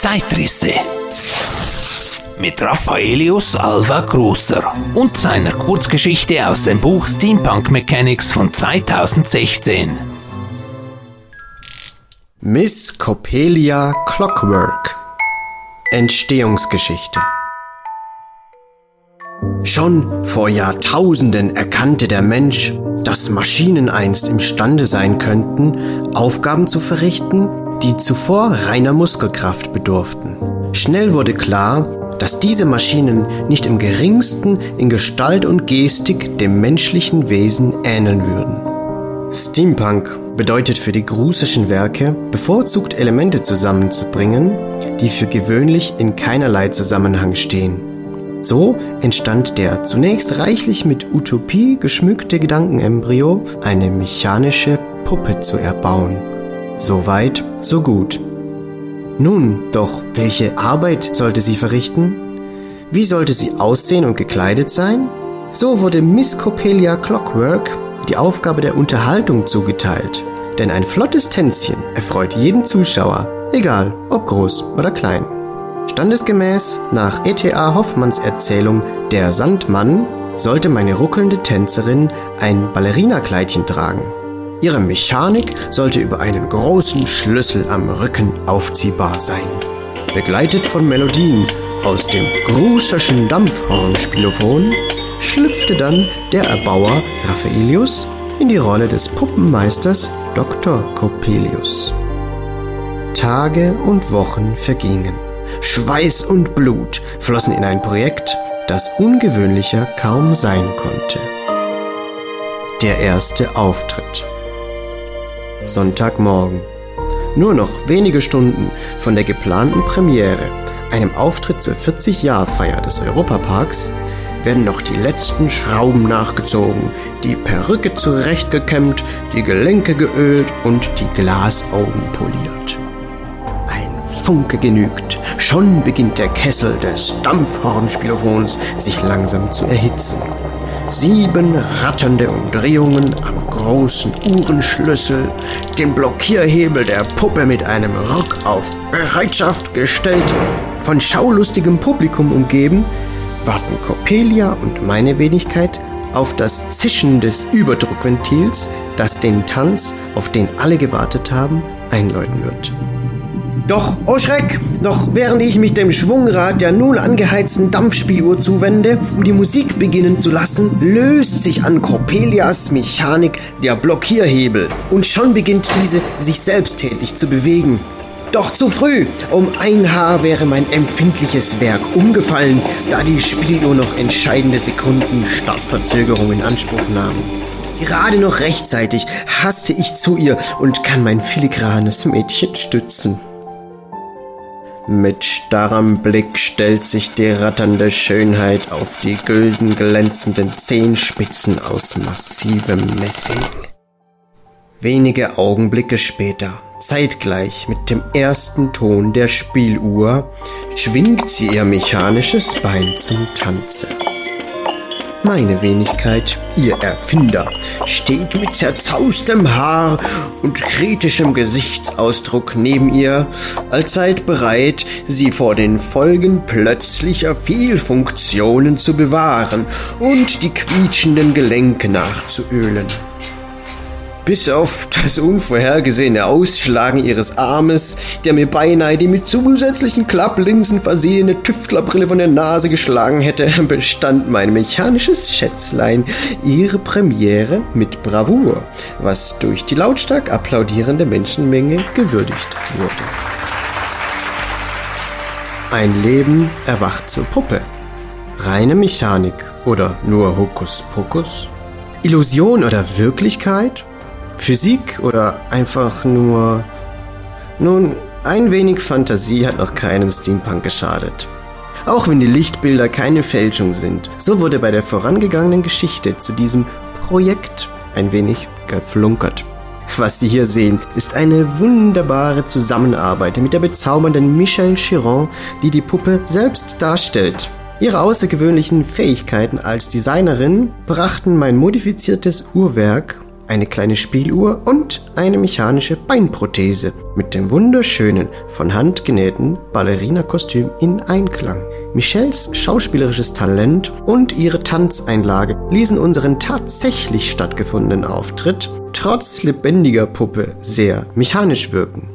Zeitrisse. Mit Raffaelius Alva Großer und seiner Kurzgeschichte aus dem Buch Steampunk Mechanics von 2016. Miss Coppelia Clockwork Entstehungsgeschichte Schon vor Jahrtausenden erkannte der Mensch, dass Maschinen einst imstande sein könnten, Aufgaben zu verrichten, die zuvor reiner Muskelkraft bedurften. Schnell wurde klar, dass diese Maschinen nicht im geringsten in Gestalt und Gestik dem menschlichen Wesen ähneln würden. Steampunk bedeutet für die grußischen Werke, bevorzugt Elemente zusammenzubringen, die für gewöhnlich in keinerlei Zusammenhang stehen. So entstand der zunächst reichlich mit Utopie geschmückte Gedankenembryo, eine mechanische Puppe zu erbauen. So weit, so gut. Nun, doch welche Arbeit sollte sie verrichten? Wie sollte sie aussehen und gekleidet sein? So wurde Miss Coppelia Clockwork die Aufgabe der Unterhaltung zugeteilt. Denn ein flottes Tänzchen erfreut jeden Zuschauer, egal ob groß oder klein. Standesgemäß nach E.T.A. Hoffmanns Erzählung Der Sandmann sollte meine ruckelnde Tänzerin ein Ballerinakleidchen tragen. Ihre Mechanik sollte über einen großen Schlüssel am Rücken aufziehbar sein. Begleitet von Melodien aus dem russischen Dampfhornspilophon schlüpfte dann der Erbauer Raffaelius in die Rolle des Puppenmeisters Dr. Coppelius. Tage und Wochen vergingen. Schweiß und Blut flossen in ein Projekt, das ungewöhnlicher kaum sein konnte. Der erste Auftritt. Sonntagmorgen. Nur noch wenige Stunden von der geplanten Premiere, einem Auftritt zur 40-Jahr-Feier des Europaparks, werden noch die letzten Schrauben nachgezogen, die Perücke zurechtgekämmt, die Gelenke geölt und die Glasaugen poliert. Ein Funke genügt, schon beginnt der Kessel des Dampfhornspilophons sich langsam zu erhitzen. Sieben ratternde Umdrehungen am großen Uhrenschlüssel, den Blockierhebel der Puppe mit einem Ruck auf Bereitschaft gestellt, von schaulustigem Publikum umgeben, warten Coppelia und meine Wenigkeit auf das Zischen des Überdruckventils, das den Tanz, auf den alle gewartet haben, einläuten wird. Doch, oh Schreck! Noch während ich mich dem Schwungrad der nun angeheizten Dampfspieluhr zuwende, um die Musik beginnen zu lassen, löst sich an Coppelias Mechanik der Blockierhebel und schon beginnt diese sich selbsttätig zu bewegen. Doch zu früh. Um ein Haar wäre mein empfindliches Werk umgefallen, da die Spieluhr noch entscheidende Sekunden Startverzögerung in Anspruch nahm. Gerade noch rechtzeitig hasse ich zu ihr und kann mein filigranes Mädchen stützen. Mit starrem Blick stellt sich die ratternde Schönheit auf die gülden glänzenden Zehenspitzen aus massivem Messing. Wenige Augenblicke später, zeitgleich mit dem ersten Ton der Spieluhr, schwingt sie ihr mechanisches Bein zum Tanze. Meine Wenigkeit, ihr Erfinder, steht mit zerzaustem Haar und kritischem Gesichtsausdruck neben ihr, als seid bereit, sie vor den Folgen plötzlicher Fehlfunktionen zu bewahren und die quietschenden Gelenke nachzuölen. Bis auf das unvorhergesehene Ausschlagen ihres Armes, der mir beinahe die mit zusätzlichen Klapplinsen versehene Tüftlerbrille von der Nase geschlagen hätte, bestand mein mechanisches Schätzlein ihre Premiere mit Bravour, was durch die lautstark applaudierende Menschenmenge gewürdigt wurde. Ein Leben erwacht zur Puppe. Reine Mechanik oder nur Hokuspokus? Illusion oder Wirklichkeit? Physik oder einfach nur... Nun, ein wenig Fantasie hat noch keinem Steampunk geschadet. Auch wenn die Lichtbilder keine Fälschung sind, so wurde bei der vorangegangenen Geschichte zu diesem Projekt ein wenig geflunkert. Was Sie hier sehen, ist eine wunderbare Zusammenarbeit mit der bezaubernden Michelle Chiron, die die Puppe selbst darstellt. Ihre außergewöhnlichen Fähigkeiten als Designerin brachten mein modifiziertes Uhrwerk eine kleine Spieluhr und eine mechanische Beinprothese mit dem wunderschönen, von Hand genähten Ballerina-Kostüm in Einklang. Michelles schauspielerisches Talent und ihre Tanzeinlage ließen unseren tatsächlich stattgefundenen Auftritt trotz lebendiger Puppe sehr mechanisch wirken.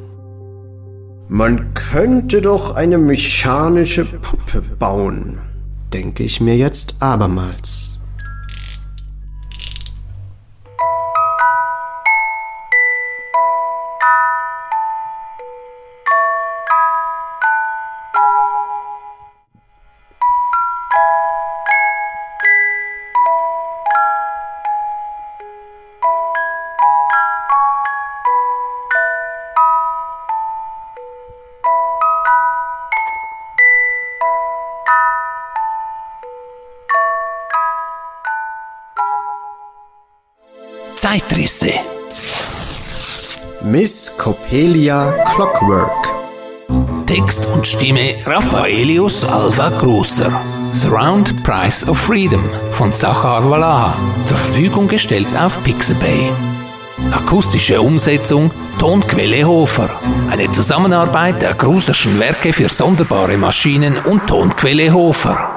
Man könnte doch eine mechanische Puppe bauen, denke ich mir jetzt abermals. Zeitrisse. Miss Coppelia Clockwork. Text und Stimme Raffaelius Alva Grosser. Surround Price of Freedom von Zachar Valaha. Zur Verfügung gestellt auf Pixabay. Akustische Umsetzung Tonquelle Hofer. Eine Zusammenarbeit der Gruserschen Werke für sonderbare Maschinen und Tonquelle Hofer.